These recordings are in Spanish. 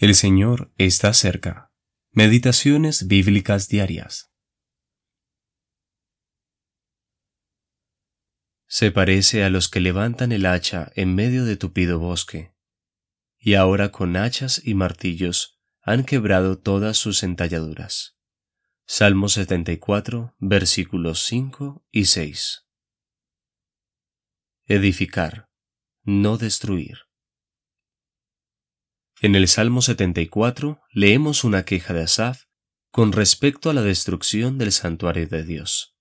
El Señor está cerca. Meditaciones bíblicas diarias. Se parece a los que levantan el hacha en medio de tupido bosque, y ahora con hachas y martillos han quebrado todas sus entalladuras. Salmo 74, versículos 5 y 6. Edificar, no destruir. En el Salmo 74 leemos una queja de Asaf con respecto a la destrucción del santuario de Dios.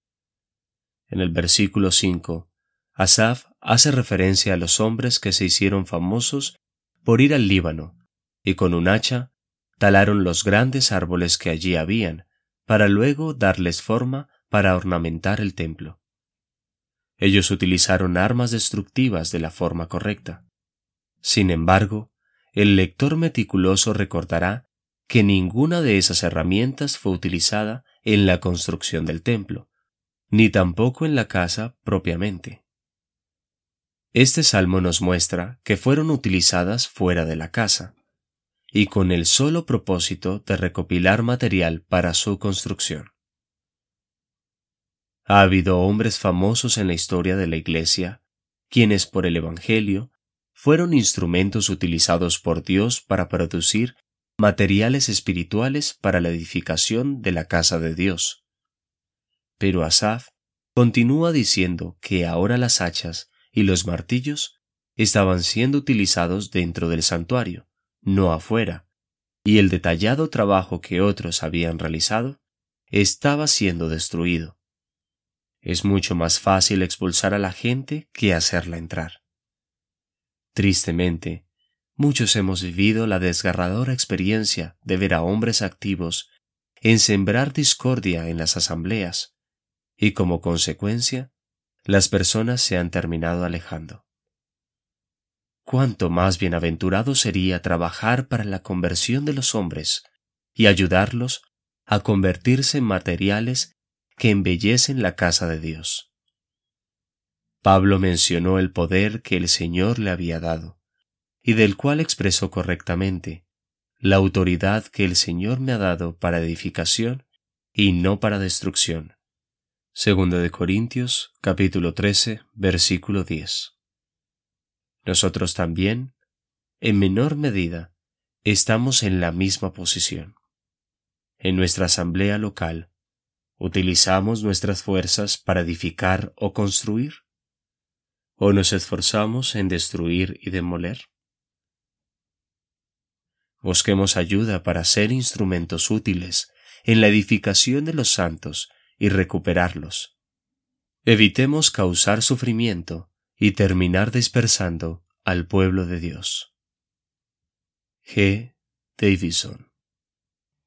En el versículo 5, Asaf hace referencia a los hombres que se hicieron famosos por ir al Líbano y con un hacha talaron los grandes árboles que allí habían, para luego darles forma para ornamentar el templo. Ellos utilizaron armas destructivas de la forma correcta. Sin embargo, el lector meticuloso recordará que ninguna de esas herramientas fue utilizada en la construcción del templo, ni tampoco en la casa propiamente. Este salmo nos muestra que fueron utilizadas fuera de la casa, y con el solo propósito de recopilar material para su construcción. Ha habido hombres famosos en la historia de la Iglesia, quienes por el Evangelio fueron instrumentos utilizados por Dios para producir materiales espirituales para la edificación de la casa de Dios. Pero Asaf continúa diciendo que ahora las hachas y los martillos estaban siendo utilizados dentro del santuario, no afuera, y el detallado trabajo que otros habían realizado estaba siendo destruido. Es mucho más fácil expulsar a la gente que hacerla entrar. Tristemente, muchos hemos vivido la desgarradora experiencia de ver a hombres activos en sembrar discordia en las asambleas, y como consecuencia, las personas se han terminado alejando. Cuánto más bienaventurado sería trabajar para la conversión de los hombres y ayudarlos a convertirse en materiales que embellecen la casa de Dios. Pablo mencionó el poder que el Señor le había dado, y del cual expresó correctamente, la autoridad que el Señor me ha dado para edificación y no para destrucción. Segundo de Corintios, capítulo 13, versículo 10. Nosotros también, en menor medida, estamos en la misma posición. En nuestra asamblea local, ¿utilizamos nuestras fuerzas para edificar o construir? ¿O nos esforzamos en destruir y demoler? Busquemos ayuda para ser instrumentos útiles en la edificación de los santos y recuperarlos. Evitemos causar sufrimiento y terminar dispersando al pueblo de Dios. G. Davison